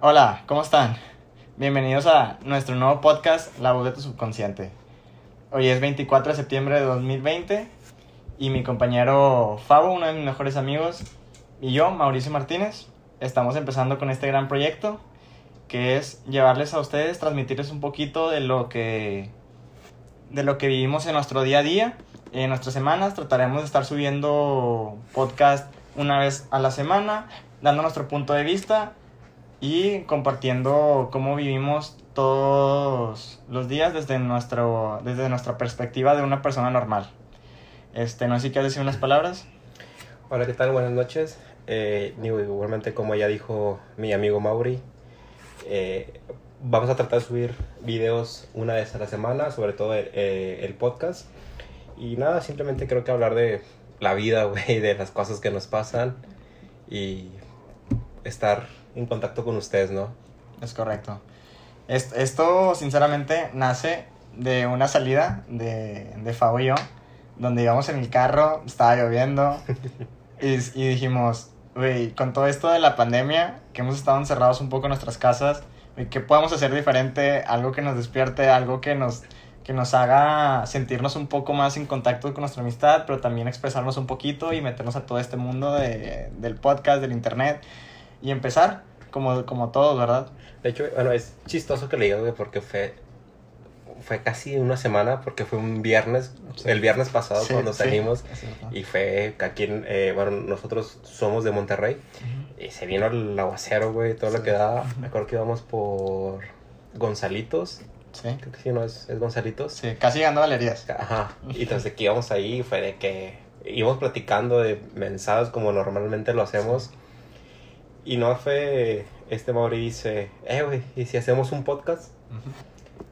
Hola, ¿cómo están? Bienvenidos a nuestro nuevo podcast, La voz de tu subconsciente. Hoy es 24 de septiembre de 2020 y mi compañero Fabo, uno de mis mejores amigos, y yo, Mauricio Martínez, estamos empezando con este gran proyecto que es llevarles a ustedes, transmitirles un poquito de lo que de lo que vivimos en nuestro día a día, en nuestras semanas. Trataremos de estar subiendo podcast una vez a la semana, dando nuestro punto de vista y compartiendo cómo vivimos todos los días desde, nuestro, desde nuestra perspectiva de una persona normal. Este, no sé si quieres decir unas palabras. Hola, ¿qué tal? Buenas noches. Eh, igualmente, como ya dijo mi amigo Mauri, eh, vamos a tratar de subir videos una vez a la semana, sobre todo el, eh, el podcast. Y nada, simplemente creo que hablar de la vida, güey, de las cosas que nos pasan y estar en contacto con ustedes, ¿no? Es correcto. Esto, sinceramente, nace de una salida de, de Fabo y yo, donde íbamos en el carro, estaba lloviendo, y, y dijimos, güey, con todo esto de la pandemia, que hemos estado encerrados un poco en nuestras casas, ¿qué podemos hacer diferente? Algo que nos despierte, algo que nos, que nos haga sentirnos un poco más en contacto con nuestra amistad, pero también expresarnos un poquito y meternos a todo este mundo de, del podcast, del internet, y empezar, como, como todos, ¿verdad? De hecho, bueno, es chistoso que le diga, güey, porque fue, fue casi una semana, porque fue un viernes, Sí. el viernes pasado Sí, cuando sí, salimos, y fue aquí, en, eh, bueno, nosotros somos de Monterrey, y se vino el aguacero, güey, todo lo que daba. Me acuerdo que íbamos por Gonzalitos, Sí, creo que sí, no, es, es Gonzalitos. sí, casi llegando a galerías. Ajá, y entonces que íbamos ahí, fue de que íbamos platicando de mensajes como normalmente lo hacemos. Y no fue, este Mauri dice, eh, güey, ¿y si hacemos un podcast?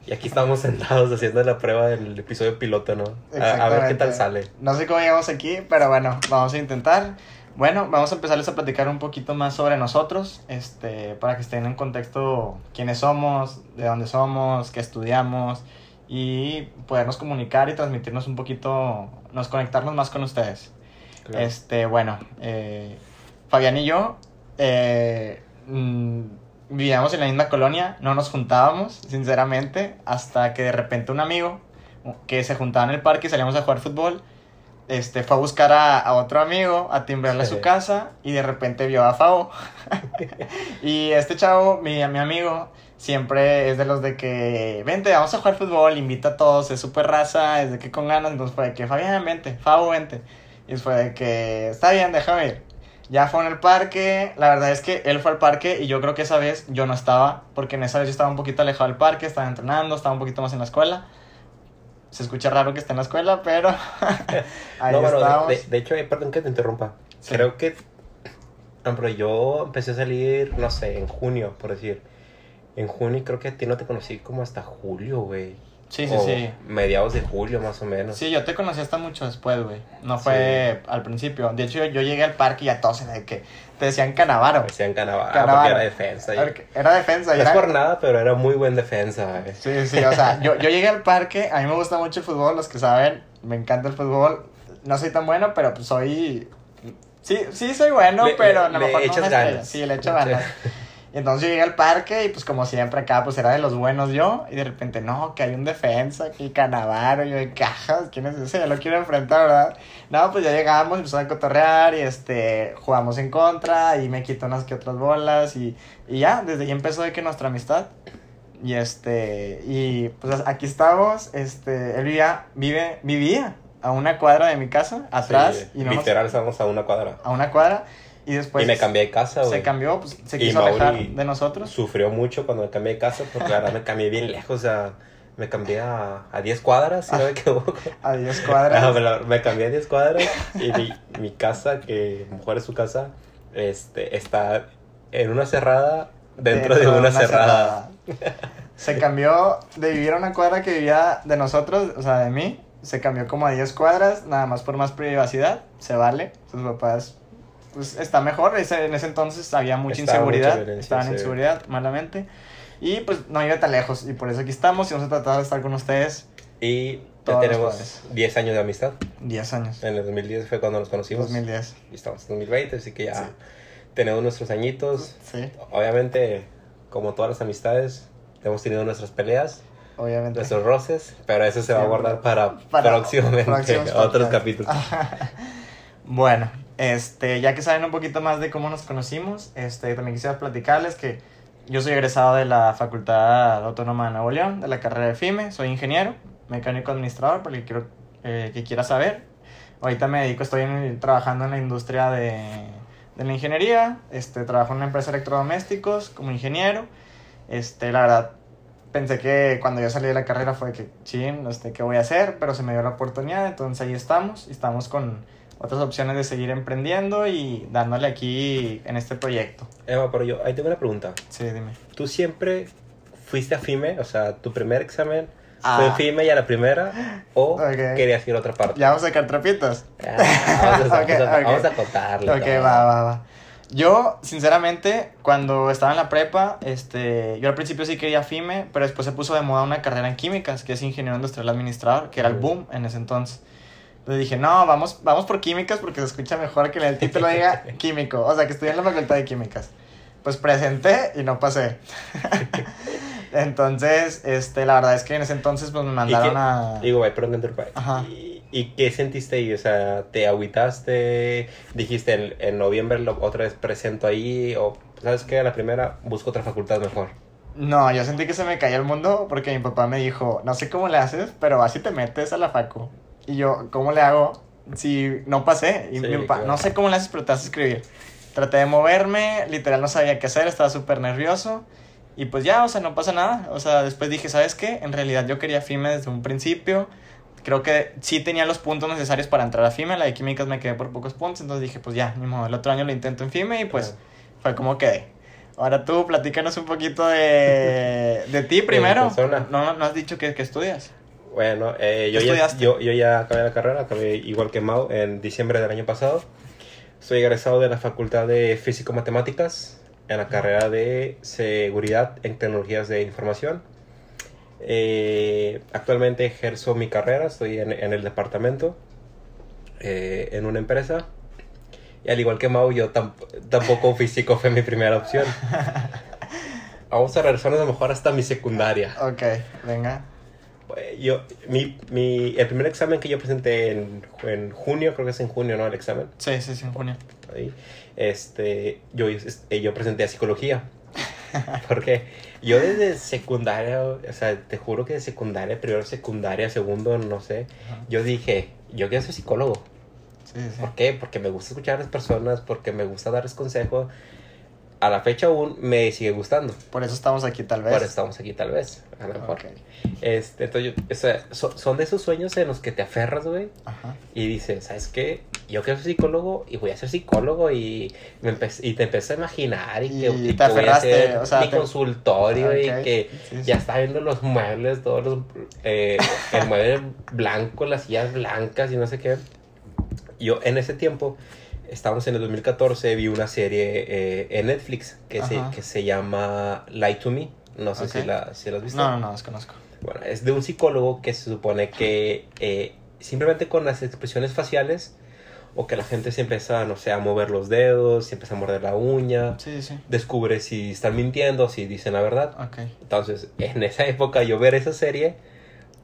Y aquí estamos sentados haciendo la prueba del episodio piloto, ¿no? A, a ver qué tal sale. No sé cómo llegamos aquí, pero bueno, vamos a intentar. Bueno, vamos a empezarles a platicar un poquito más sobre nosotros, este, para que estén en contexto quiénes somos, de dónde somos, qué estudiamos y podernos comunicar y transmitirnos un poquito, nos conectarnos más con ustedes. Claro. Este, bueno, eh, Fabián y yo eh, mm, vivíamos en la misma colonia, no nos juntábamos, sinceramente, hasta que de repente un amigo que se juntaba en el parque y salíamos a jugar fútbol, este, fue a buscar a, a otro amigo, a timbrarle a su casa y de repente vio a Fabo. y este chavo, mi, mi amigo, siempre es de los de que, vente, vamos a jugar fútbol, invita a todos, es súper raza, es de que con ganas, entonces fue de que, Fabián, vente, Fabo, vente. Y fue de que, está bien, déjame ir. Ya fue en el parque, la verdad es que él fue al parque y yo creo que esa vez yo no estaba, porque en esa vez yo estaba un poquito alejado del parque, estaba entrenando, estaba un poquito más en la escuela. Se escucha raro que esté en la escuela, pero ahí no, bueno, de, de hecho, eh, perdón que te interrumpa. Sí. Creo que, por ejemplo, yo empecé a salir, no sé, en junio, por decir. En junio y creo que a ti no te conocí como hasta julio, güey. Sí, sí, O sí. Mediados de julio, más o menos. Sí, yo te conocí hasta mucho después, güey. No fue al principio. De hecho, yo, yo llegué al parque y a todos de que te decían Canavaro. Decían Canavaro, Canavaro. porque era defensa. y- Era defensa. No es por nada, pero era muy buen defensa. güey. Sí, sí, o sea, yo, yo llegué al parque, a mí me gusta mucho el fútbol, los que saben, me encanta el fútbol. No soy tan bueno, pero pues soy... Sí, sí soy bueno, Le- pero a lo le mejor no estrella. ganas. Sí, le echo ganas. Y entonces yo llegué al parque y pues como siempre acá pues era de los buenos yo y de repente no, que hay un defensa, que Canavaro, y yo de cajas, ¿quién es ese? Ya lo quiero enfrentar, ¿verdad? No, pues ya llegamos, empezamos a cotorrear y este, jugamos en contra y me quitó unas que otras bolas y, y ya, desde ahí empezó de que nuestra amistad y este, y pues aquí estamos, este, él vivía, vive, vivía a una cuadra de mi casa, atrás, Sí, y no nos- literal, estamos a una cuadra. a una cuadra y después y me cambié de casa, güey. se cambió, pues se quiso Mauri alejar de nosotros. Sufrió mucho cuando me cambié de casa, porque la verdad me cambié bien lejos, o sea, me cambié a, a 10 cuadras, si no me equivoco. A 10 cuadras. Ah, me cambié a 10 cuadras y mi, mi casa, que mejor es su casa, este, está en una cerrada dentro, de una, cerrada. Se cambió de vivir a una cuadra que vivía de nosotros, o sea, de mí. Se cambió como a 10 cuadras, nada más por más privacidad. Se vale. Sus papás, pues está mejor. Ese- en ese entonces había mucha Estaba mucha inseguridad. violencia, Estaban en sí. inseguridad, malamente. Y pues no iba tan lejos. Y por eso aquí estamos y vamos a tratar de estar con ustedes Y ya tenemos padres. 10 años de amistad. 10 años. En el 2010 fue cuando nos conocimos. 2010. Y estamos en 2020, así que ya Sí. tenemos nuestros añitos. Sí. Obviamente como todas las amistades, hemos tenido nuestras peleas, Obviamente. nuestros roces, pero eso se va a Sí, guardar para, para próximamente, otros capítulos. Bueno, este, ya que saben un poquito más de cómo nos conocimos, este, también quisiera platicarles que yo soy egresado de la Facultad Autónoma de Nuevo León, de la carrera de FIME, soy ingeniero, mecánico administrador, por el que, quiero, eh, que quiera saber. Ahorita me dedico, estoy trabajando en la industria de, de la ingeniería, este, trabajo en una empresa de electrodomésticos como ingeniero. Este, la verdad, pensé que cuando yo salí de la carrera fue que, chin, este, ¿qué voy a hacer? Pero se me dio la oportunidad, entonces ahí estamos, estamos con otras opciones de seguir emprendiendo y dándole aquí en este proyecto. Eva, pero yo, ahí tengo una pregunta. Sí, dime. ¿Tú siempre fuiste a FIME? O sea, tu primer examen Ah. fue en FIME y a la primera, o Ok. querías ir a otra parte? ¿Ya vamos a sacar trapitos? Ah, vamos, a, Ok, vamos a- ok. vamos a contarle. Ok, todo. va, va, va. Yo, sinceramente, cuando estaba en la prepa, este, yo al principio sí quería FIME, pero después se puso de moda una carrera en químicas, que es ingeniero industrial administrador, que era el boom en ese entonces. Entonces dije, no, vamos, vamos por químicas porque se escucha mejor que en el título diga químico, o sea, que estudié en la facultad de químicas. Pues presenté y no pasé. entonces, este, la verdad es que en ese entonces pues me mandaron qué- a... Digo, güey, perdón que. Ajá. ¿Y, y qué sentiste ahí? O sea, ¿te agüitaste? ¿Dijiste en, en noviembre lo- otra vez presento ahí? ¿O sabes qué? A la primera busco otra facultad mejor. No, yo sentí que se me caía el mundo porque mi papá me dijo, no sé cómo le haces, pero así te metes a la facu. Y yo, ¿cómo le hago si no pasé? Y Sí, mi papá, claro. no sé cómo le haces, pero te vas a escribir. Traté de moverme, literal no sabía qué hacer, estaba súper nervioso. Y pues ya, o sea, no pasa nada. O sea, después dije, ¿sabes qué? En realidad yo quería FIME desde un principio. Creo que sí tenía los puntos necesarios para entrar a FIME. La de químicas me quedé por pocos puntos. Entonces dije, pues ya, ni modo, el otro año lo intento en FIME y pues Claro. fue como quedé. Ahora tú, platícanos un poquito de, de ti primero. persona. No, no has dicho que, que estudias. Bueno, eh, yo, ¿Qué ya, yo, yo ya acabé la carrera, acabé igual que Mau en diciembre del año pasado. Soy egresado de la Facultad de Físico-Matemáticas en la carrera de Seguridad en Tecnologías de Información. Eh, actualmente ejerzo mi carrera, estoy en, en el departamento, eh, en una empresa. Y al igual que Mau, yo tam- tampoco físico fue mi primera opción. Vamos a regresarnos a lo mejor hasta mi secundaria. Ok, venga. Eh, Yo, mi, mi, el primer examen que yo presenté en, en junio, creo que es en junio, ¿no? El examen. Sí, sí, sí, en junio. Ahí, este, yo, este, yo presenté a psicología. Porque yo desde secundaria, o sea, te juro que de secundaria, primero secundaria, segundo, no sé, Ajá. yo dije, yo quiero ser psicólogo. Sí, sí. ¿Por qué? Porque me gusta escuchar a las personas, porque me gusta darles consejos. A la fecha aún me sigue gustando. Por eso estamos aquí, tal vez. Por eso estamos aquí, tal vez. A lo mejor. Ok. Este, entonces, yo- o sea, so- son de esos sueños en los que te aferras, güey, Ajá. y dices, ¿sabes qué? Yo quiero ser psicólogo y voy a ser psicólogo y, me empe- y te empiezas a imaginar y, Y que, y te que voy a aferraste, hacer o sea, mi te- consultorio Ok, y que sí, sí. ya está viendo los muebles, todos los, eh, el mueble blanco, las sillas blancas y no sé qué. Yo en ese tiempo, estábamos en el 2014, vi una serie eh, en Netflix que se, que se llama Lie to Me. No sé si, la, si la has visto. No, no, no, desconozco. Bueno, es de un psicólogo que se supone que eh, simplemente con las expresiones faciales o que la gente se empieza, no sé, a mover los dedos, se empieza a morder la uña, Sí, sí. descubre si están mintiendo, si dicen la verdad. Ok. Entonces, en esa época yo ver esa serie,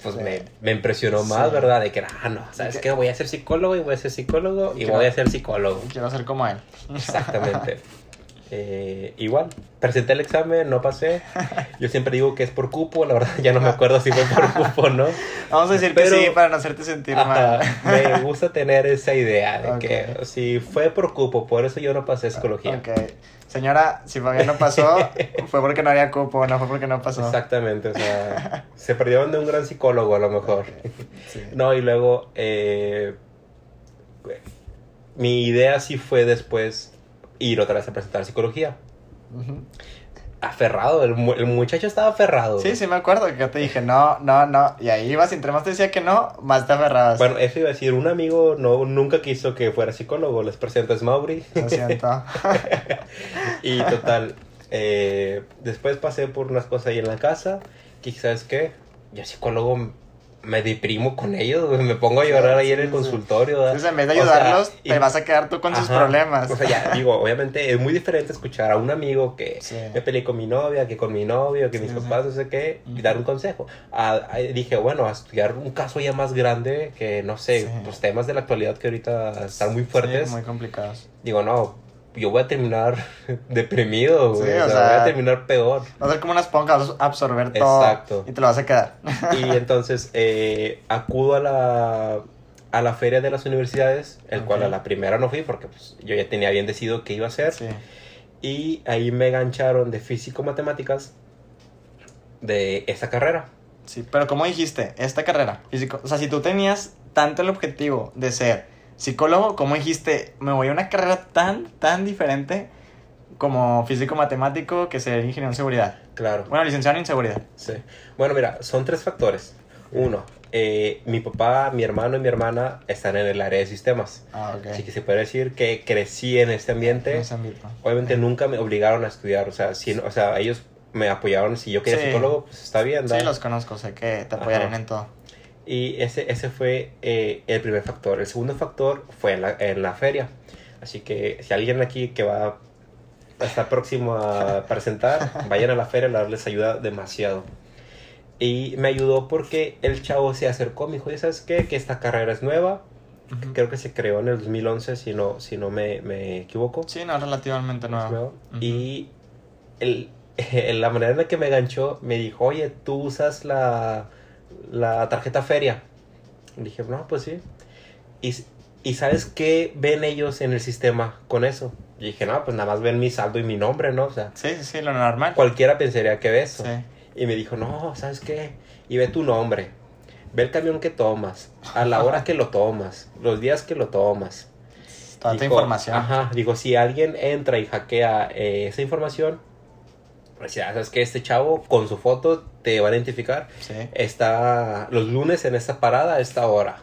pues Sí. me, me impresionó Sí. más, ¿verdad? De que, ah, no, ¿sabes que- qué? Voy a ser psicólogo y voy a ser psicólogo y voy a ser psicólogo. Quiero ser como él. Exactamente. Eh, igual, presenté el examen, no pasé. Yo siempre digo que es por cupo, la verdad ya no me acuerdo si fue por cupo o no. Vamos a decir Pero- que sí para no hacerte sentir mal. me gusta tener esa idea de que si fue por cupo, por eso yo no pasé psicología. Ok. Señora, si Fabián no pasó, fue porque no había cupo, no fue porque no pasó. Exactamente, o sea, se perdieron de un gran psicólogo a lo mejor. Sí. No, y luego eh, mi idea sí fue después ir otra vez a presentar psicología. Ujú. Aferrado, el, el muchacho estaba aferrado. Sí, sí, me acuerdo que yo te dije no, no, no. Y ahí ibas, entre más te decía que no, más te aferrabas. Bueno, eso iba a decir, un amigo no, nunca quiso que fuera psicólogo, les presento es Mauri. Lo siento. y total, eh, después pasé por unas cosas ahí en la casa, que ¿sabes qué? Yo psicólogo me deprimo con ellos, güey. Me pongo a llorar ahí en el consultorio. ¿verdad? Entonces, en vez de O sea, ayudarlos, y- te vas a quedar tú con sus Ajá. problemas. O sea, ya, digo, obviamente es muy diferente escuchar a un amigo que Sí. me peleé con mi novia, que con mi novio, que mis Sí, sí. papás, no sé qué, y dar un consejo. A- a- dije, bueno, a estudiar un caso ya más grande, que no sé, los temas de la actualidad que ahorita están muy fuertes. Sí, muy complicados. Digo, no, yo voy a terminar deprimido, güey. Sí, o o sea, sea, voy a terminar peor. Va a ser como una esponja, vas a absorber todo. Exacto. Y te lo vas a quedar. Y entonces eh, acudo a la, a la feria de las universidades, el Ok. cual a la primera no fui porque pues, yo ya tenía bien decidido qué iba a hacer. Sí. Y ahí me gancharon de físico-matemáticas de esa carrera. Sí, pero como dijiste, esta carrera, físico, o sea, si tú tenías tanto el objetivo de ser psicólogo, como dijiste, me voy a una carrera tan, tan diferente como físico matemático que ser ingeniero en seguridad. Claro. Bueno, licenciado en seguridad. Sí. Bueno, mira, son tres factores. Uno, eh, mi papá, mi hermano y mi hermana están en el área de sistemas. Ah, ok. Así que se puede decir que crecí en este ambiente. En ese ámbito. Obviamente nunca me obligaron a estudiar, o sea, si, o sea, ellos me apoyaron, si yo quería Sí. psicólogo, pues está bien, Sí, ¿verdad? los conozco, sé que te apoyarán Ajá. en todo. Y ese, ese fue eh, el primer factor. El segundo factor fue en la, en la feria. Así que si alguien aquí que va a estar próximo a presentar, vayan a la feria, la les ayuda demasiado. Y me ayudó porque el chavo se acercó, me dijo, "¿Ya ¿sabes qué? Que esta carrera es nueva. Creo que se creó en el 2011, si no, si no me, me equivoco. Sí, no, relativamente nuevo. nuevo. Ujú. Y el, la manera en la que me ganchó, me dijo, oye, tú usas la, la tarjeta feria. Y dije, no, pues sí. Y, ¿Y sabes qué ven ellos en el sistema con eso? Y dije, no, pues nada más ven mi saldo y mi nombre, ¿no? O sea, Sí, sí, sí, lo normal. cualquiera pensaría que ve eso. Sí. Y me dijo, no, ¿sabes qué? Y ve tu nombre. Ve el camión que tomas, a la hora que lo tomas, los días que lo tomas. Toda información. Ajá, digo, si alguien entra y hackea eh, esa información, pues ya sabes que este chavo con su foto te va a identificar. Sí. Está los lunes en esta parada a esta hora.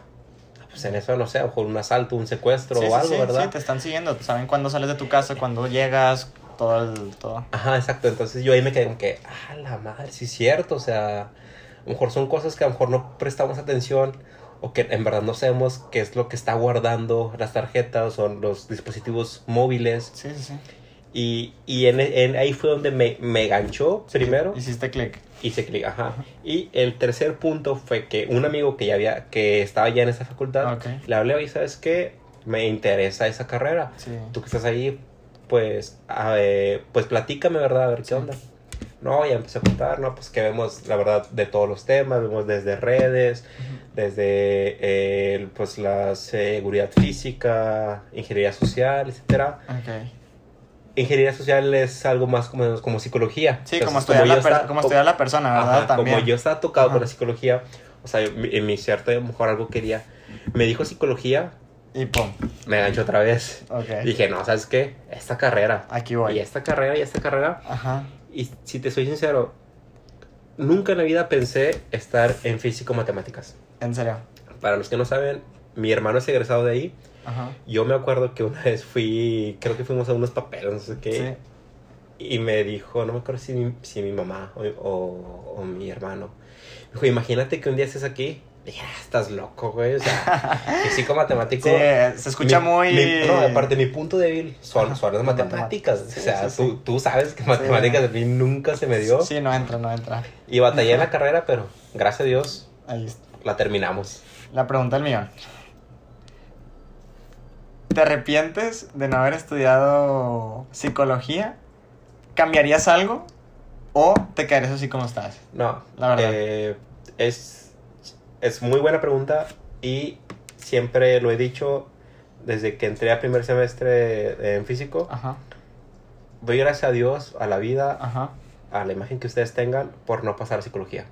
Pues en eso, no sé, a lo mejor un asalto, un secuestro Sí, o algo, sí, ¿verdad? Sí, te están siguiendo, saben cuándo sales de tu casa, cuándo llegas, todo el... Todo. Ajá, exacto. Entonces yo ahí me quedé como que, ah, la madre, sí es cierto. O sea, a lo mejor son cosas que a lo mejor no prestamos atención o que en verdad no sabemos qué es lo que está guardando las tarjetas o los dispositivos móviles. Sí, sí, sí. Y, y en, en- ahí fue donde me, me ganchó primero. Hiciste clic. Hice clic, ajá. Y el tercer punto fue que un amigo que ya había, que estaba ya en esa facultad, le hablé, oye, ¿sabes qué? Me interesa esa carrera. Sí. Tú que estás ahí, pues, a ver, pues platícame, ¿verdad? A ver qué Sí. onda. No, ya empecé a contar, ¿no? Pues que vemos, la verdad, de todos los temas, vemos desde redes, desde, eh, pues, la seguridad física, ingeniería social, etcétera. Ok. Ingeniería social es algo más como, como psicología. Sí, Entonces, como estudiar, la, yo per- esta- como estudiar la persona, ¿verdad? Ajá, También. Como yo estaba tocado con la psicología, o sea, en mi cierto, a lo mejor algo quería. Me dijo psicología, Y pum. me gancho otra vez. Ok. Dije, no, ¿sabes qué? Esta carrera. Aquí voy. Y esta carrera, y esta carrera. Ajá. Y si te soy sincero, nunca en la vida pensé estar en físico-matemáticas. En serio. Para los que no saben, mi hermano es egresado de ahí. Ajá. Yo me acuerdo que una vez fui, creo que fuimos a unos papeles, no sé qué. Sí. Y me dijo, no me acuerdo si mi, si mi mamá o, o- o mi hermano. Me dijo, imagínate que un día estés aquí. Dije, "Ah, estás loco, güey. O sea, físico matemático. Sí, se escucha mi- muy... mi- no, aparte, mi punto débil son, son las matemáticas. o sea, sí, tú, tú sabes que matemáticas a mí nunca se me dio. Sí, no entra, no entra. Y batallé en la carrera, pero gracias a Dios Ahí está. la terminamos. La pregunta del millón. ¿Te arrepientes de no haber estudiado psicología? ¿Cambiarías algo? ¿O te quedarías así como estás? No, La verdad. eh, es, es muy buena pregunta y siempre lo he dicho desde que entré a primer semestre en físico. Ajá, Doy gracias a Dios, a la vida, ajá. a la imagen que ustedes tengan por no pasar a psicología.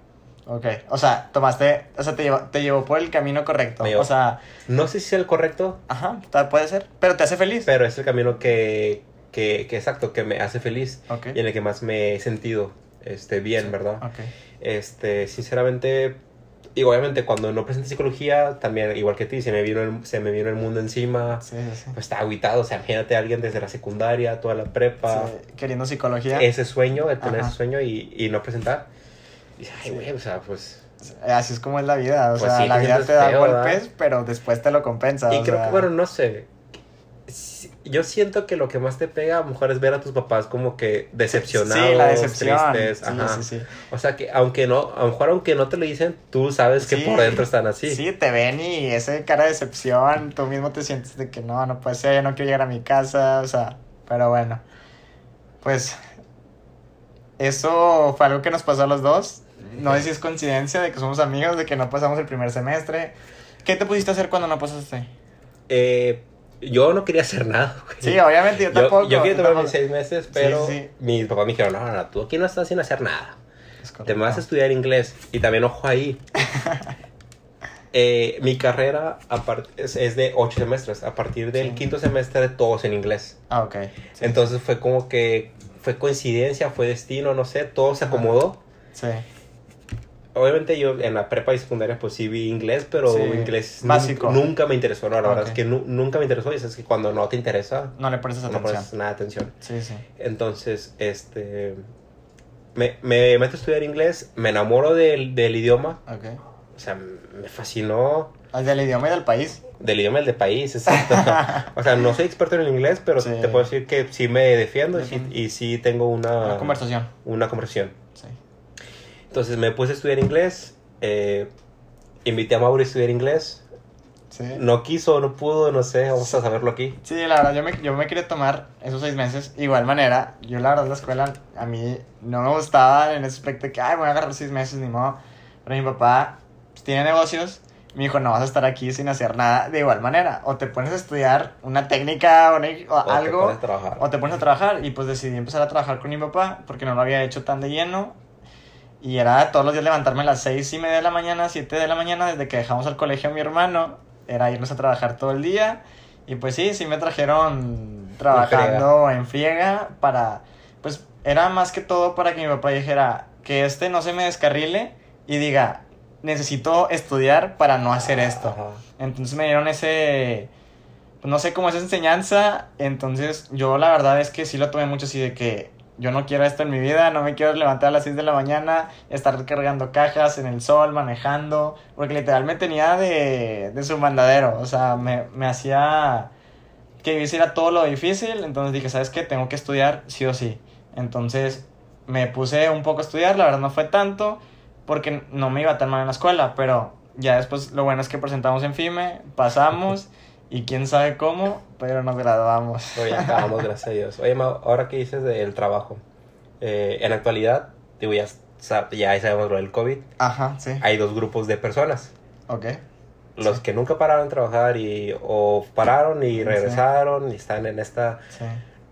Ok, o sea, tomaste, o sea, te llevó, te llevó por el camino correcto. O sea, No sé si es el correcto, ajá, puede ser, pero te hace feliz. pero es el camino que, que, que exacto, que me hace feliz Ok, y en el que más me he sentido este, bien, ¿verdad? ok. Este, sinceramente, y obviamente cuando no presenté psicología, también igual que ti, se me vino el, se me vino el mundo encima. Sí, sí, sí. Pues está aguitado, o sea, imagínate a alguien desde la secundaria, toda la prepa, Sí, Queriendo psicología. ese sueño, el tener Ajá. ese sueño y, y no presentar. Ay, güey, o sea, pues así es como es la vida. O Pues sea, sí, la vida te da feo, golpes, ¿verdad? pero después te lo compensa. Y o creo sea, que, bueno, no sé. Yo siento que lo que más te pega a lo mejor es ver a tus papás como que decepcionados, Sí, la decepción. tristes. Sí, ajá. sí. O sea que aunque no, a lo mejor aunque no te lo dicen, tú sabes que por dentro están así. Sí, te ven y ese cara de decepción, tú mismo te sientes de que no, no puede ser, no quiero llegar a mi casa, o sea, pero bueno, pues eso fue algo que nos pasó a los dos. No sé si es coincidencia de que somos amigos, de que no pasamos el primer semestre. ¿Qué te pusiste a hacer cuando no pasaste? Eh, yo no quería hacer nada. güey. Sí, obviamente yo tampoco. yo quería yo tomar tampoco. mis seis meses, pero sí. mis papás me dijeron, no, no, tú aquí no estás sin hacer nada. Te vas a estudiar inglés. Y también, ojo ahí. Eh, mi carrera es, es de ocho semestres. A partir del Sí. quinto semestre, todos en inglés. Ah, ok. Sí. Entonces fue como que fue coincidencia, fue destino, no sé, todo se acomodó. Sí. Obviamente yo en la prepa y secundaria pues sí vi inglés, pero Sí, inglés básico. Nunca, me interesó, no, la verdad Ok. es que nu- nunca me interesó y es que cuando no te interesa No le no atención. pones nada de atención. Sí, sí. Entonces, este, me, me meto a estudiar inglés, me enamoro del, del idioma, o sea, me fascinó El del idioma y del país. del idioma del de país, exacto. o sea, no soy experto en el inglés, pero Sí. te puedo decir que sí me defiendo y sí, y sí tengo una, Una conversación. una conversación. Sí. Entonces me puse a estudiar inglés, eh, invité a Mauro a estudiar inglés, Sí. no quiso, no pudo, no sé, vamos a saberlo aquí. Sí, la verdad, yo me, yo me quería tomar esos seis meses. Igual manera, yo la verdad la escuela a mí no me gustaba en ese aspecto de que, ay, voy a agarrar seis meses, ni modo. Pero mi papá pues, tiene negocios. Me dijo, no vas a estar aquí sin hacer nada de igual manera. O te pones a estudiar una técnica o, una- o O te algo. pones a trabajar. O te pones a trabajar. Y pues decidí empezar a trabajar con mi papá porque no lo había hecho tan de lleno. Y era todos los días levantarme a las seis y media de la mañana, siete de la mañana, desde que dejamos al colegio a mi hermano. Era irnos a trabajar todo el día. Y pues sí, sí me trajeron trabajando en friega para... Pues era más que todo para que mi papá dijera que este no se me descarrile y diga, necesito estudiar para no hacer esto. Ajá. Entonces me dieron ese, pues no sé cómo esa enseñanza. Entonces yo la verdad es que sí lo tomé mucho así de que yo no quiero esto en mi vida, no me quiero levantar a las 6 de la mañana, estar cargando cajas en el sol, manejando, porque literal me tenía de, de su mandadero, o sea, me, me hacía que hiciera todo lo difícil, entonces dije, ¿sabes qué? Tengo que estudiar sí o sí. Entonces me puse un poco a estudiar, la verdad no fue tanto, porque no me iba tan mal en la escuela, pero ya después lo bueno es que presentamos en FIME, pasamos y quién sabe cómo, pero nos graduamos. Pero ya acabamos, gracias a Dios. Oye, Mau, ahora que dices del trabajo, eh, en la actualidad, digo, ya, ya sabemos lo del COVID, Ajá, sí. hay dos grupos de personas. Ok. Los Sí. que nunca pararon de trabajar y o pararon y Sí. regresaron y están en esta Sí.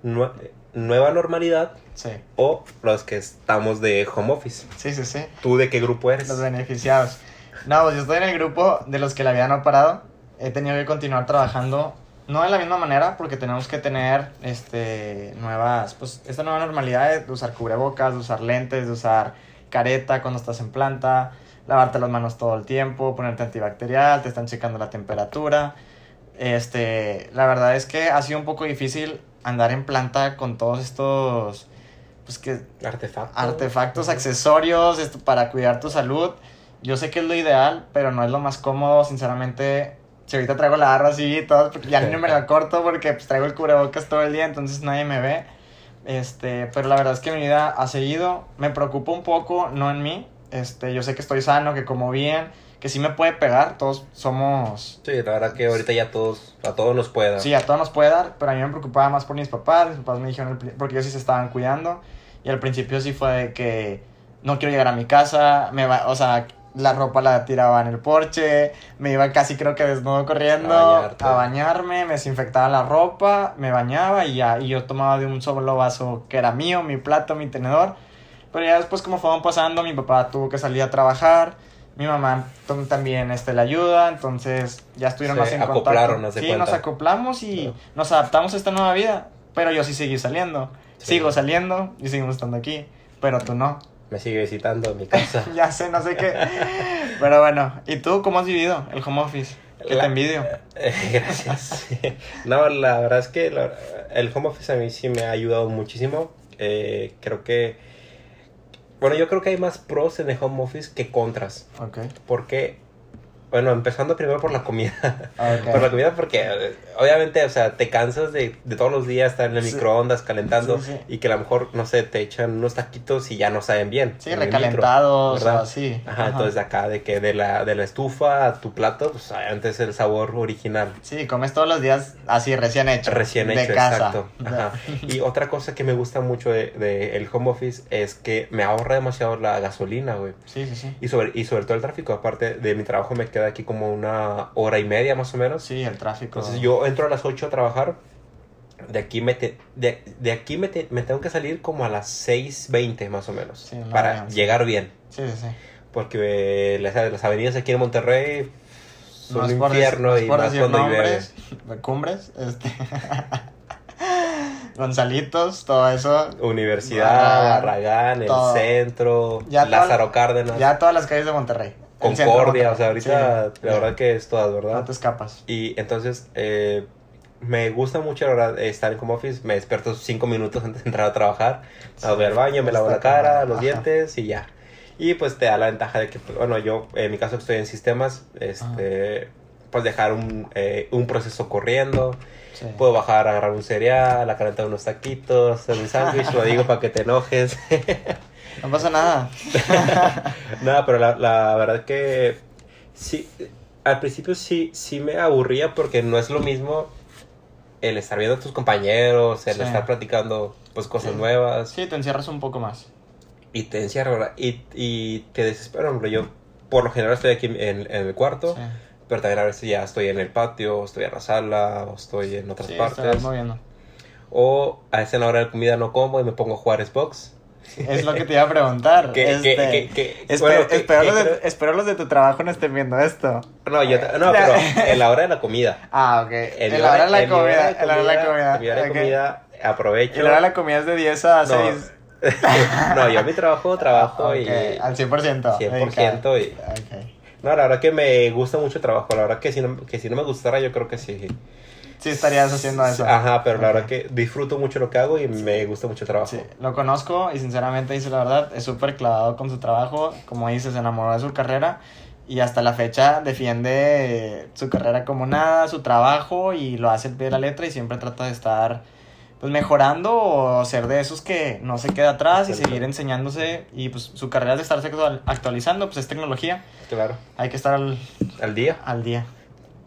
nue- nueva normalidad Sí. o los que estamos de home office. Sí, sí, sí. ¿Tú de qué grupo eres? Los beneficiados. No, pues yo estoy en el grupo de los que la vida no ha parado. He tenido que continuar trabajando, no de la misma manera, porque tenemos que tener este, nuevas, pues esta nueva normalidad de usar cubrebocas, de usar lentes, de usar careta cuando estás en planta, lavarte las manos todo el tiempo, ponerte antibacterial, te están checando la temperatura. Este, la verdad es que ha sido un poco difícil andar en planta con todos estos, pues que Artefacto. artefactos, accesorios esto, para cuidar tu salud. Yo sé que es lo ideal, pero no es lo más cómodo, sinceramente. Si ahorita traigo la barra así y todo, porque ya ni me la corto porque pues, traigo el cubrebocas todo el día, entonces nadie me ve. Este, pero la verdad es que mi vida ha seguido. Me preocupa un poco, no en mí. Este, yo sé que estoy sano, que como bien, que sí me puede pegar. Todos somos Sí, la verdad que ahorita ya todos, a todos nos puede dar. Sí, a todos nos puede dar, pero a mí me preocupaba más por mis papás. Mis papás me dijeron, pri- porque ellos sí se estaban cuidando. Y al principio sí fue de que no quiero llegar a mi casa, me va, o sea, la ropa la tiraba en el porche, me iba casi creo que desnudo corriendo A a bañarme, me desinfectaba la ropa, me bañaba y ya, y yo tomaba de un solo vaso que era mío, mi plato, mi tenedor. Pero ya después como fueron pasando, mi papá tuvo que salir a trabajar, mi mamá también este, le ayuda, entonces ya estuvieron Se más en acoplaron, contacto. Sí, cuenta. nos acoplamos y nos adaptamos a esta nueva vida. Pero yo sí seguí saliendo. Sí. Sigo saliendo y seguimos estando aquí. Pero tú no. Me sigue visitando en mi casa. ya sé, no sé qué. Pero bueno, ¿y tú cómo has vivido el home office? Que La- te envidio. Gracias. No, la verdad es que la- el home office a mí sí me ha ayudado muchísimo. Eh, creo que Bueno, yo creo que hay más pros en el home office que contras. Ok. Porque, bueno, empezando primero por la comida. Ok. Por la comida porque obviamente, o sea, te cansas de, de todos los días estar en el Sí. microondas calentando Sí, sí. y que a lo mejor, no sé, te echan unos taquitos y ya no saben bien. Sí, recalentados, así. Ajá, entonces acá de que de la, de la estufa a tu plato, pues obviamente es el sabor original. Sí, comes todos los días así, recién hecho. Recién de hecho, casa. exacto. Ajá. Y otra cosa que me gusta mucho de, de el home office es que me ahorra demasiado la gasolina, güey. Sí, sí, sí. Y sobre, y sobre todo el tráfico, aparte de mi trabajo me queda aquí como una hora y media más o menos. Sí, el tráfico. Entonces yo entro a las 8 a trabajar. De aquí me, te- de, de aquí me, te- me tengo que salir como a las 6.20 más o menos. Sí, para llegar bien. Sí, sí, sí. Porque eh, las, las avenidas aquí en Monterrey son un infierno y más cuando llueve. nombres, cumbres, este... Gonzalitos, todo eso. Universidad, Barragán, el centro, Ya Lázaro Cárdenas, Ya todas las calles de Monterrey. Concordia, o sea, ahorita Sí, la verdad que es todas, No ¿verdad? te escapas. Y entonces eh, me gusta mucho la verdad estar en home office, me despierto cinco minutos antes de entrar a trabajar, me voy al baño, me lavo la cara, los ajá. dientes y ya. Y pues te da la ventaja de que, pues, bueno, yo en mi caso estoy en sistemas, este, pues dejar un, eh, un proceso corriendo, Sí. puedo bajar a agarrar un cereal, a calentar unos taquitos, hacer un sándwich, lo digo para que te enojes. No pasa nada. Nada, pero la, la verdad que sí, al principio sí, sí me aburría porque no es lo mismo el estar viendo a tus compañeros, el Sí. estar platicando pues cosas Sí. nuevas Sí, te encierras un poco más. y te encierra, ¿verdad? Y, y te desespera, hombre. Yo por lo general estoy aquí en, en el cuarto, Sí, pero también a veces ya estoy en el patio, o estoy en la sala, o estoy en otras partes. moviendo. O a veces en la hora de comida no como y me pongo a jugar Xbox. Es lo que te iba a preguntar. Que, este, que, que, que- espe- bueno, espero, los de, espero los de tu trabajo no estén viendo esto. No, yo, no, pero en la hora de la comida. Ah, ok. En En la hora de la en comida. En la hora de la comida. en hora de comida aprovecho. Y la hora de la comida es de 10 a No. 6. no, yo a mi trabajo trabajo Ok, y... Al 100%. 100% y- Ok. No, la verdad que me gusta mucho el trabajo. La verdad que si no, que si no me gustara, yo creo que sí. Sí estarías haciendo eso. Ajá, pero la verdad que disfruto mucho lo que hago y me gusta mucho el trabajo. Sí, lo conozco y sinceramente dice la verdad, es súper clavado con su trabajo, como dices, se enamoró de su carrera y hasta la fecha defiende su carrera como nada, su trabajo y lo hace al pie de la letra y siempre trata de estar pues mejorando o ser de esos que no se queda atrás y seguir enseñándose y pues su carrera es de estarse actual- actualizando, pues es tecnología, Claro. hay que estar al, Al día. al día.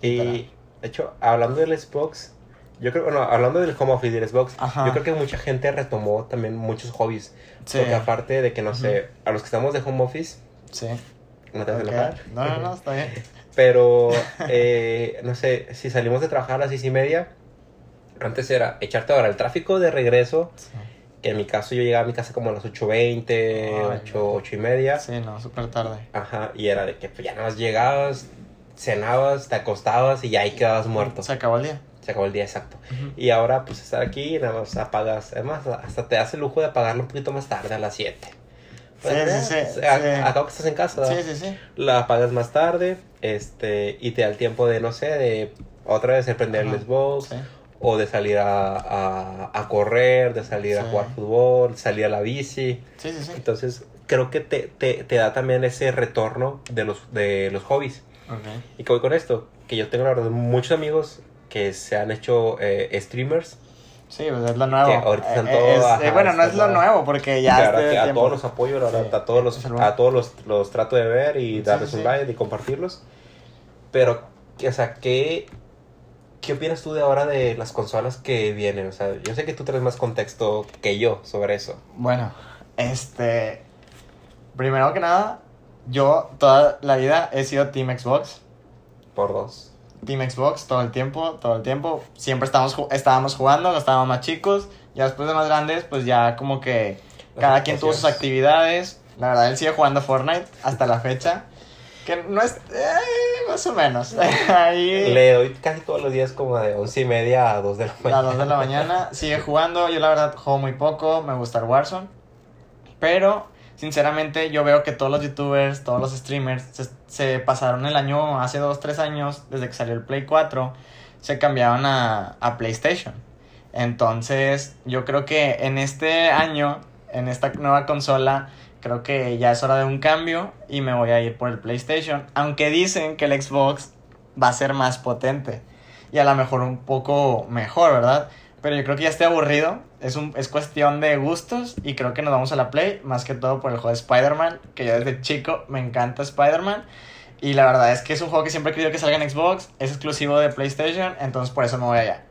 Y de hecho, hablando del Xbox, yo creo, bueno, hablando del home office del Xbox, Ajá. yo creo que mucha gente retomó también muchos hobbies. Sí, Porque aparte de que, no sé, a los que estamos de home office, sí. no te vas a ok. enojar. No, no, no, está bien. Pero, eh, no sé, si salimos de trabajar a las seis y media, antes era echarte ahora el tráfico de regreso, Sí, que en mi caso yo llegaba a mi casa como a las 8.20, Ay, 8, 8 y media. sí no, súper tarde. Ajá, y era de que pues, ya nada más llegabas, cenabas, te acostabas y ya ahí quedabas muerto. Se acabó el día. Se acabó el día exacto. Ujú. Y ahora pues estar aquí, nada más apagas, además hasta te das el lujo de apagarlo un poquito más tarde, a las 7. Sí, sí, sí, a- sí. Acabo que estás en casa. Sí, sí, sí. la apagas más tarde este y te da el tiempo de no sé de otra vez de prender el Xbox Sí. o de salir a, a, a correr de salir a jugar fútbol salir a la bici Sí, sí, sí. entonces creo que te, te, te da también ese retorno de los de los hobbies Ok. y que voy con esto que yo tengo la verdad muchos amigos que se han hecho eh, streamers Sí, pues es lo nuevo. Que ahorita están Eh, todos, es- ajá, eh, bueno, no es lo la- nuevo porque ya Claro, este que a todos los apoyo, la verdad, Sí, a todos los, a todos los, los trato de ver y Sí, darles sí, un like y compartirlos. Pero, o sea, ¿qué, ¿qué opinas tú de ahora de las consolas que vienen? O sea, yo sé que tú traes más contexto que yo sobre eso. Bueno, este. Primero que nada, yo toda la vida he sido Team Xbox. Por dos. Team Xbox todo el tiempo, todo el tiempo. Siempre estábamos, estábamos jugando, estábamos más chicos. Ya después de más grandes, pues ya como que cada quien tuvo sus actividades. La verdad, él sigue jugando Fortnite hasta la fecha. Que no es... eh, más o menos. Ahí... Le doy casi todos los días como de once y media a dos de la mañana. 2 de la mañana. Sigue jugando. Yo la verdad juego muy poco. Me gusta el Warzone. Pero, sinceramente, yo veo que todos los youtubers, todos los streamers, se, pasaron el año, hace 2, 3 años, desde que salió el Play 4, se cambiaron a, a PlayStation. Entonces, yo creo que en este año, en esta nueva consola, creo que ya es hora de un cambio y me voy a ir por el PlayStation. Aunque dicen que el Xbox va a ser más potente y a lo mejor un poco mejor, ¿verdad? Pero yo creo que ya estoy aburrido. Es, un, es cuestión de gustos y creo que nos vamos a la Play, más que todo por el juego de Spider-Man, que yo desde chico me encanta Spider-Man. Y la verdad es que es un juego que siempre he querido que salga en Xbox, es exclusivo de PlayStation, entonces por eso me voy allá.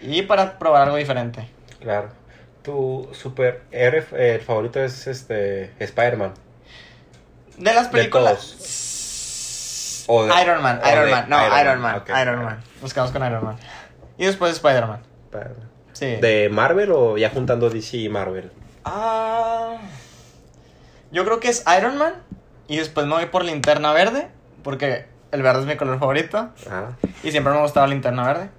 Y para probar algo diferente. Claro. Tu super héroe eh, favorito es este Spider-Man. De las De películas. O de- Iron Man, o Iron Man, no, Iron Iron, Man. Iron Man. Quedamos con Iron Man. Y después Spider-Man. Sí. ¿De Marvel o ya juntando DC y Marvel? Ah, yo creo que es Iron Man. Y después me voy por Linterna Verde. Porque el verde es mi color favorito. Ah, Y siempre me ha gustado Linterna Verde.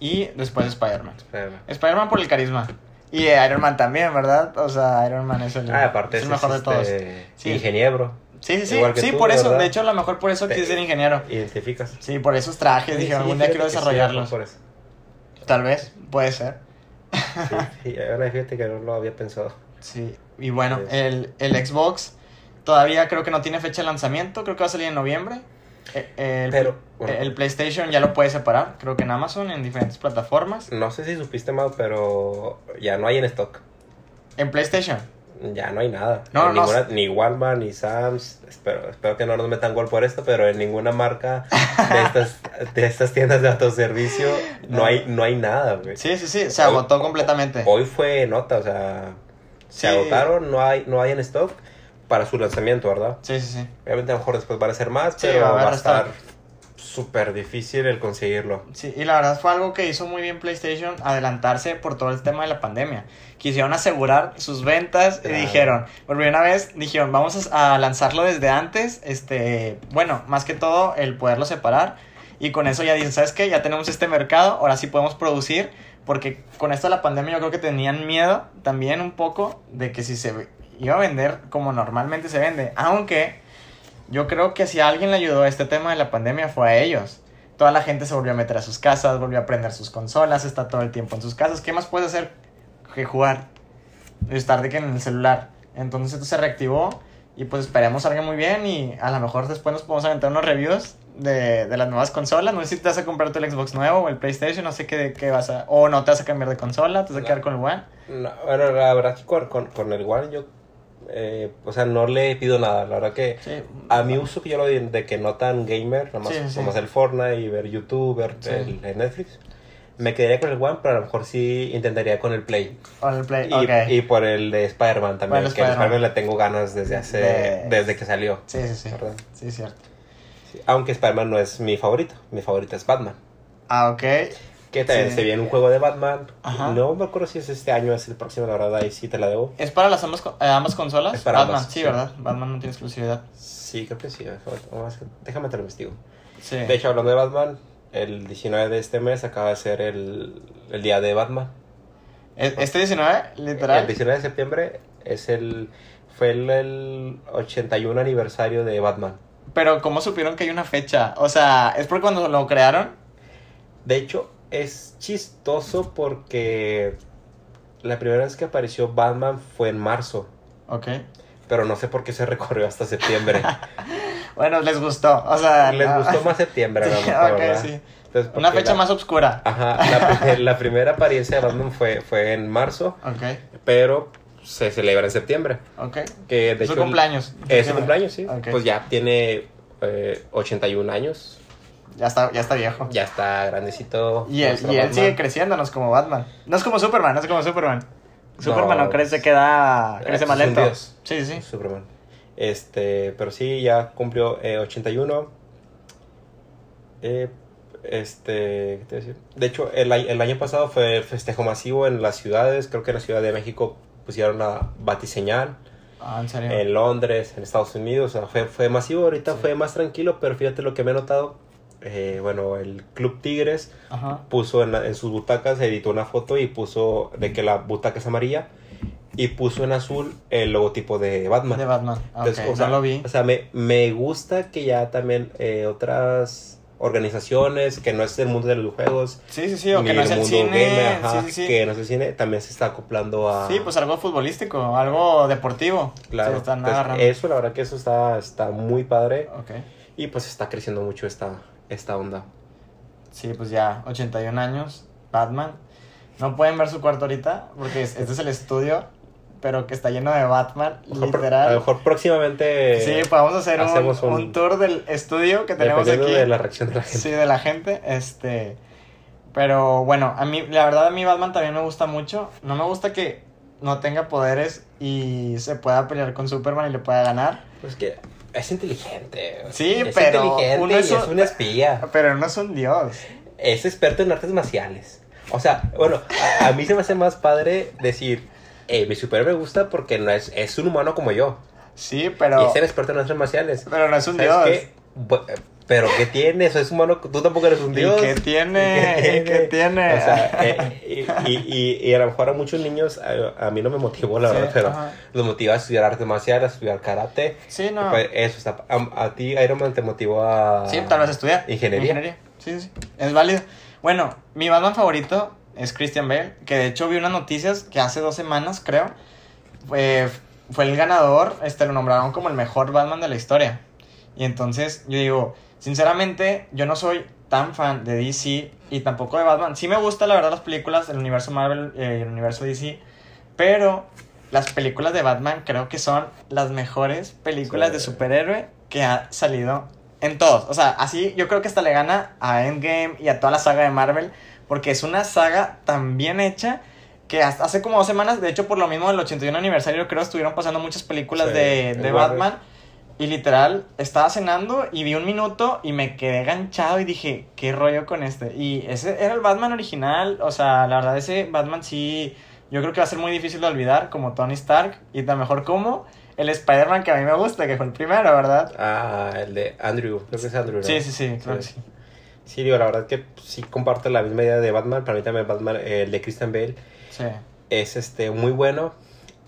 Y después Spider-Man. Spider-Man. Spider-Man por el carisma. Y Iron Man también, ¿verdad? O sea, Iron Man es el, Ah, aparte es el mejor es, de todos. este, Sí. ingeniero. Sí, sí, sí. igual que Sí, tú, por eso. De hecho, a lo mejor por eso Te- quise ser ingeniero. Identificas. Sí, por esos trajes. Sí, Dije, sí, algún día quiero desarrollarlos. por eso. Tal vez, puede ser. Sí, sí, ahora fíjate que no lo había pensado. Sí. Y bueno, el, el Xbox todavía creo que no tiene fecha de lanzamiento. Creo que va a salir en noviembre. Eh, El, Pero, bueno. el PlayStation ya lo puede separar. Creo que en Amazon, en diferentes plataformas. No sé si supiste más, pero ya no hay en stock. En PlayStation. Ya no hay nada. No, ninguna- ni Walmart, ni Sam's. Espero, espero que no nos metan gol por esto, pero en ninguna marca de estas, de estas tiendas de autoservicio no, No. hay, no hay nada, güey. Sí, sí, sí. Se Hoy- agotó completamente. Hoy fue nota, o sea, se Sí. agotaron, no hay, no hay en stock para su lanzamiento, ¿verdad? Sí, sí, sí. Obviamente a lo mejor después van a ser más, Sí, pero va a va, haber a estar. Súper difícil el conseguirlo. Sí, y la verdad fue algo que hizo muy bien PlayStation, adelantarse por todo el tema de la pandemia. Quisieron asegurar sus ventas y Claro. dijeron, por primera vez, dijeron, vamos a a lanzarlo desde antes, este, bueno, más que todo el poderlo separar. Y con eso ya dicen, ¿sabes qué? Ya tenemos este mercado, ahora sí podemos producir, porque con esto de la pandemia yo creo que tenían miedo también un poco de que si se iba a vender como normalmente se vende, aunque yo creo que si alguien le ayudó a este tema de la pandemia fue a ellos. Toda la gente se volvió a meter a sus casas, volvió a prender sus consolas, está todo el tiempo en sus casas. ¿Qué más puedes hacer que jugar? Estar de que en el celular. Entonces esto se reactivó y pues esperemos salga muy bien y a lo mejor después nos podemos aventar unos reviews de, de las nuevas consolas. No sé si te vas a comprar tu Xbox nuevo o el PlayStation, no sé qué, qué vas a... O no te vas a cambiar de consola, te vas a No. quedar con el One. No, bueno, la verdad que con, con, con el One yo, eh, o sea, no le pido nada. La verdad que Sí. a mi uso que yo lo doy de que no tan gamer, nomás, Sí, sí, sí. nomás el Fortnite y ver YouTube, ver el, el Netflix, me quedaría con el One, pero a lo mejor sí intentaría con el Play. Con el Play, Y, por el de Spider-Man también, el que el Spider-Man. Le tengo ganas desde hace, De- desde que salió. Sí, sí, sí. ¿verdad? Sí, cierto. Sí, Aunque Spider-Man no es mi favorito, mi favorito es Batman. Ah, ok. Que también Sí. se viene un juego de Batman. Ajá. No me acuerdo si es este año o es el próximo, la verdad, ahí sí te la debo. ¿Es para las ambas, eh, ambas consolas? Es para Batman, ambas, sí, sí. ¿verdad? Batman no tiene exclusividad. Sí, creo que sí. déjame- te lo investigo. Sí. De hecho, hablando de Batman, el 19 de este mes acaba de ser el, el día de Batman. ¿E- ¿Este 19, literal? El 19 de septiembre es el fue el, el 81 aniversario de Batman. Pero ¿cómo supieron que hay una fecha? O sea, ¿es porque cuando lo crearon? De hecho, es chistoso porque la primera vez que apareció Batman fue en marzo, Ok. pero no sé por qué se recorrió hasta septiembre. Bueno, les gustó. O sea, Les no. gustó más septiembre, Sí, mejor, ok, ¿verdad? sí. Entonces, Una fecha la- más oscura. Ajá, la, pri- la primera apariencia de Batman fue, fue en marzo, Ok, pero se celebra en septiembre. ok. Que de Es su hecho, cumpleaños. Es su cumpleaños, sí. Ok. Pues ya tiene eh, 81 años. Ya está, ya está viejo. Ya está grandecito. Y él, y él sigue creciendo, no es como Batman. No es como Superman, no es como Superman. Superman no, No, crece, queda, crece es más lento. dios. Sí, sí. Superman. Este, pero sí, ya cumplió eh, 81. Eh, este, ¿qué te decir? De hecho, el, el año pasado fue festejo masivo en las ciudades. Creo que en la Ciudad de México pusieron la batiseñal. Ah, en serio. En Londres, en Estados Unidos. O sea, fue, fue masivo. Ahorita Sí. fue más tranquilo, pero fíjate lo que me he notado. Eh, bueno, el Club Tigres Ajá. puso en, la- en sus butacas, editó una foto y puso de que la butaca es amarilla y puso en azul el logotipo de Batman. De Batman. Ah, Entonces, o sea, no lo vi. O sea, me, me gusta que ya también eh, otras organizaciones, que no es el mundo de los juegos. Sí, sí, sí, o que no es el cine. gamer, ajá, sí, sí, sí. que no es el cine, también se está acoplando a... Sí, pues algo futbolístico, algo deportivo. Claro, están entonces, eso la verdad que eso está, está muy padre Ok. y pues está creciendo mucho esta, esta onda. Sí, pues ya, 81 años, Batman. No pueden ver su cuarto ahorita, porque es- este es el estudio, pero que está lleno de Batman, A lo mejor- A lo literal. mejor próximamente... Sí, podemos hacer un, un, un- tour del estudio que tenemos aquí. de la reacción de la gente. Sí, de la gente, este... Pero bueno, a mí, la verdad a mí Batman también me gusta mucho. No me gusta que no tenga poderes y se pueda pelear con Superman y le pueda ganar. Pues que es inteligente. Sí, es pero inteligente uno y es es un- un espía. Pero no es un dios. Es experto en artes marciales. O sea, bueno, a, a mí se me hace más padre decir, eh, mi superhéroe me gusta porque no es, es un humano como yo. Sí, Y pero... es el experto en artes marciales. Pero no es un ¿Sabes dios. Pero ¿qué tiene? Eso es humano, tú tampoco eres un ¿Y dios. qué tiene? ¿Y qué tiene? O sea, eh, y, y, y a lo mejor a muchos niños, a, a mí no me motivó la Sí, verdad, pero ajá. los motiva a estudiar artes marciales, a estudiar karate. Sí, no. Pues eso está. A, a ti, Iron Man, te motivó a. Sí, tal vez estudiar. Ingeniería. Sí, sí, sí. Es válido. Bueno, mi Batman favorito es Christian Bale, que de hecho vi unas noticias que hace dos semanas, creo, fue, fue el ganador, este, lo nombraron como el mejor Batman de la historia. Y entonces yo digo, sinceramente, yo no soy tan fan de DC y tampoco de Batman. Sí me gustan, la verdad, las películas del universo Marvel y el universo DC, pero las películas de Batman creo que son las mejores películas Sí. de superhéroe que ha salido en todos. O sea, así yo creo que hasta le gana a Endgame y a toda la saga de Marvel, porque es una saga tan bien hecha que hasta hace como dos semanas, de hecho por lo mismo del 81 aniversario, creo estuvieron pasando muchas películas Sí, de, de. Batman. Y literal, estaba cenando y vi un minuto y me quedé ganchado y dije, ¿qué rollo con este? Y ese era el Batman original, o sea, la verdad ese Batman sí, yo creo que va a ser muy difícil de olvidar, como Tony Stark, y tan mejor como el Spider-Man que a mí me gusta, que fue el primero, ¿verdad? Ah, el de Andrew. Creo que es Andrew, ¿no? Sí, sí, sí, creo que sí. Sí, digo, la verdad que sí comparto la misma idea de Batman. Para mí también Batman, eh, el de Christian Bale, Sí. es este muy bueno.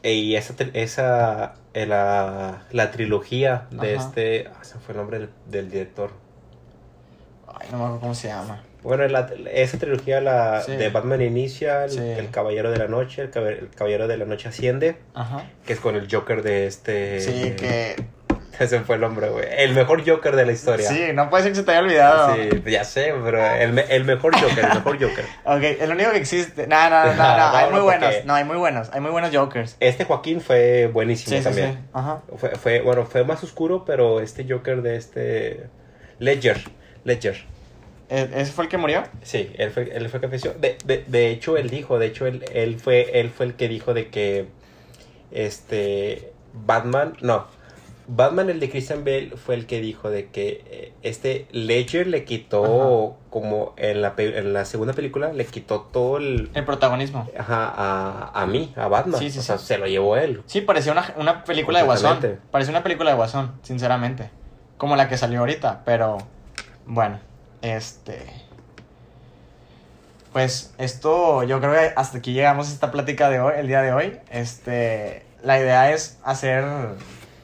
E- Y esa, esa la, la trilogía de Ajá. este. Ah, se fue el nombre del, del director. Ay, no me acuerdo cómo se llama. Bueno, la- esa trilogía la, Sí. de Batman inicia, el, Sí. el Caballero de la Noche, el, el Caballero de la Noche asciende, Ajá. que es con el Joker de este... Sí, que... Ese fue el nombre, güey. El mejor Joker de la historia. Sí, no puede ser que se te haya olvidado. Sí, ya sé, pero el, el mejor Joker, el mejor Joker. Ok, el único que existe. No, no, no, no, no, hay muy buenos. No, hay muy buenos. Hay muy buenos Jokers. Este Joaquín fue buenísimo Sí, sí, también. sí. Ajá. Fue, fue, bueno, fue más oscuro, pero este Joker de este... Ledger, Ledger. ¿E- ¿Ese fue el que murió? Sí, él fue, él fue el que falleció. De, de, de hecho, él dijo, de hecho, él, él, fue, él fue el que dijo de que este Batman, no, Batman, el de Christian Bale, fue el que dijo de que eh, este Ledger le quitó, como en la, en la segunda película, le quitó todo el... El protagonismo. Ajá, a, a mí, a Batman. Sí, sí, o sea, se lo llevó él. Sí, parecía una, una película de Guasón. Parecía una película de Guasón, sinceramente. Como la que salió ahorita, pero bueno, este... Pues esto, yo creo que hasta aquí llegamos a esta plática de hoy, el día de hoy. Este, la idea es hacer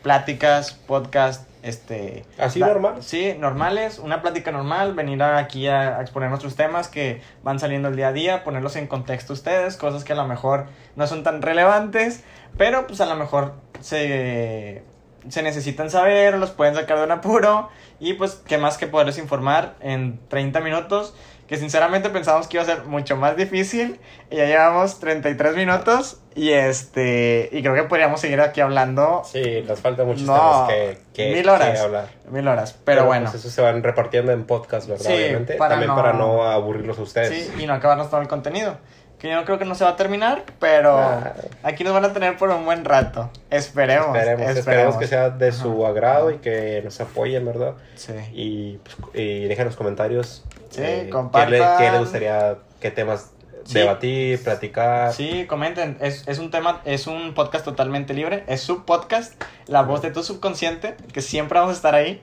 pláticas, podcast, este... Así normal. Sí, normales, una plática normal, venir aquí a, a exponer nuestros temas que van saliendo el día a día, ponerlos en contexto ustedes, cosas que a lo mejor no son tan relevantes, pero pues a lo mejor se, se necesitan saber, los pueden sacar de un apuro y pues qué más que poderles informar en 30 minutos, que sinceramente pensamos que iba a ser mucho más difícil y ya llevamos 33 minutos y este y creo que podríamos seguir aquí hablando Sí, nos faltan muchos No, temas que, que, mil horas. que hablar. mil horas, pero, bueno. pues, eso se van repartiendo en podcast, ¿verdad? Sí, Obviamente. para También no- para no aburrirlos a ustedes. Sí, y no acabarnos todo el contenido. Que yo creo que no se va a terminar, pero Ah. aquí nos van a tener por un buen rato. Esperemos. Esperemos, esperemos, que sea de su Ajá. agrado y que nos apoyen, ¿verdad? Sí. Y, pues, y dejen en los comentarios Sí, eh, qué, compartan. le, qué gustaría, qué temas Sí. debatir, platicar. Sí, comenten. Es, es un tema, es un podcast totalmente libre. Es su podcast, la voz de tu subconsciente, que siempre vamos a estar ahí.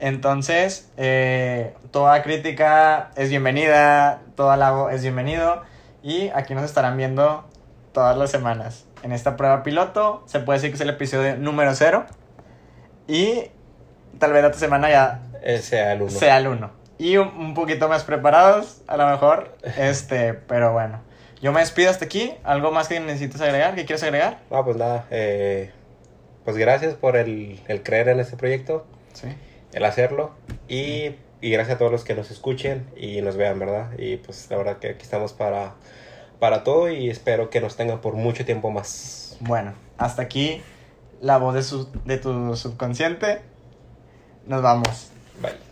Entonces, eh, toda crítica es bienvenida, todo halago es bienvenido. Y aquí nos estarán viendo todas las semanas. En esta prueba piloto, se puede decir que es el episodio número cero. Y tal vez la otra semana ya Eh, sea el uno. sea el uno. y un, un poquito más preparados, a lo mejor. Este, pero bueno. Yo me despido hasta aquí. ¿Algo más que necesites agregar? ¿Qué quieres agregar? No, pues nada, eh, pues gracias por el, el creer en este proyecto, Sí. el hacerlo y, y gracias a todos los que nos escuchen y nos vean, ¿verdad? Y pues la verdad que aquí estamos para, para todo y espero que nos tengan por mucho tiempo más. Bueno, hasta aquí la voz de, su, de tu subconsciente. Nos vamos. Bye.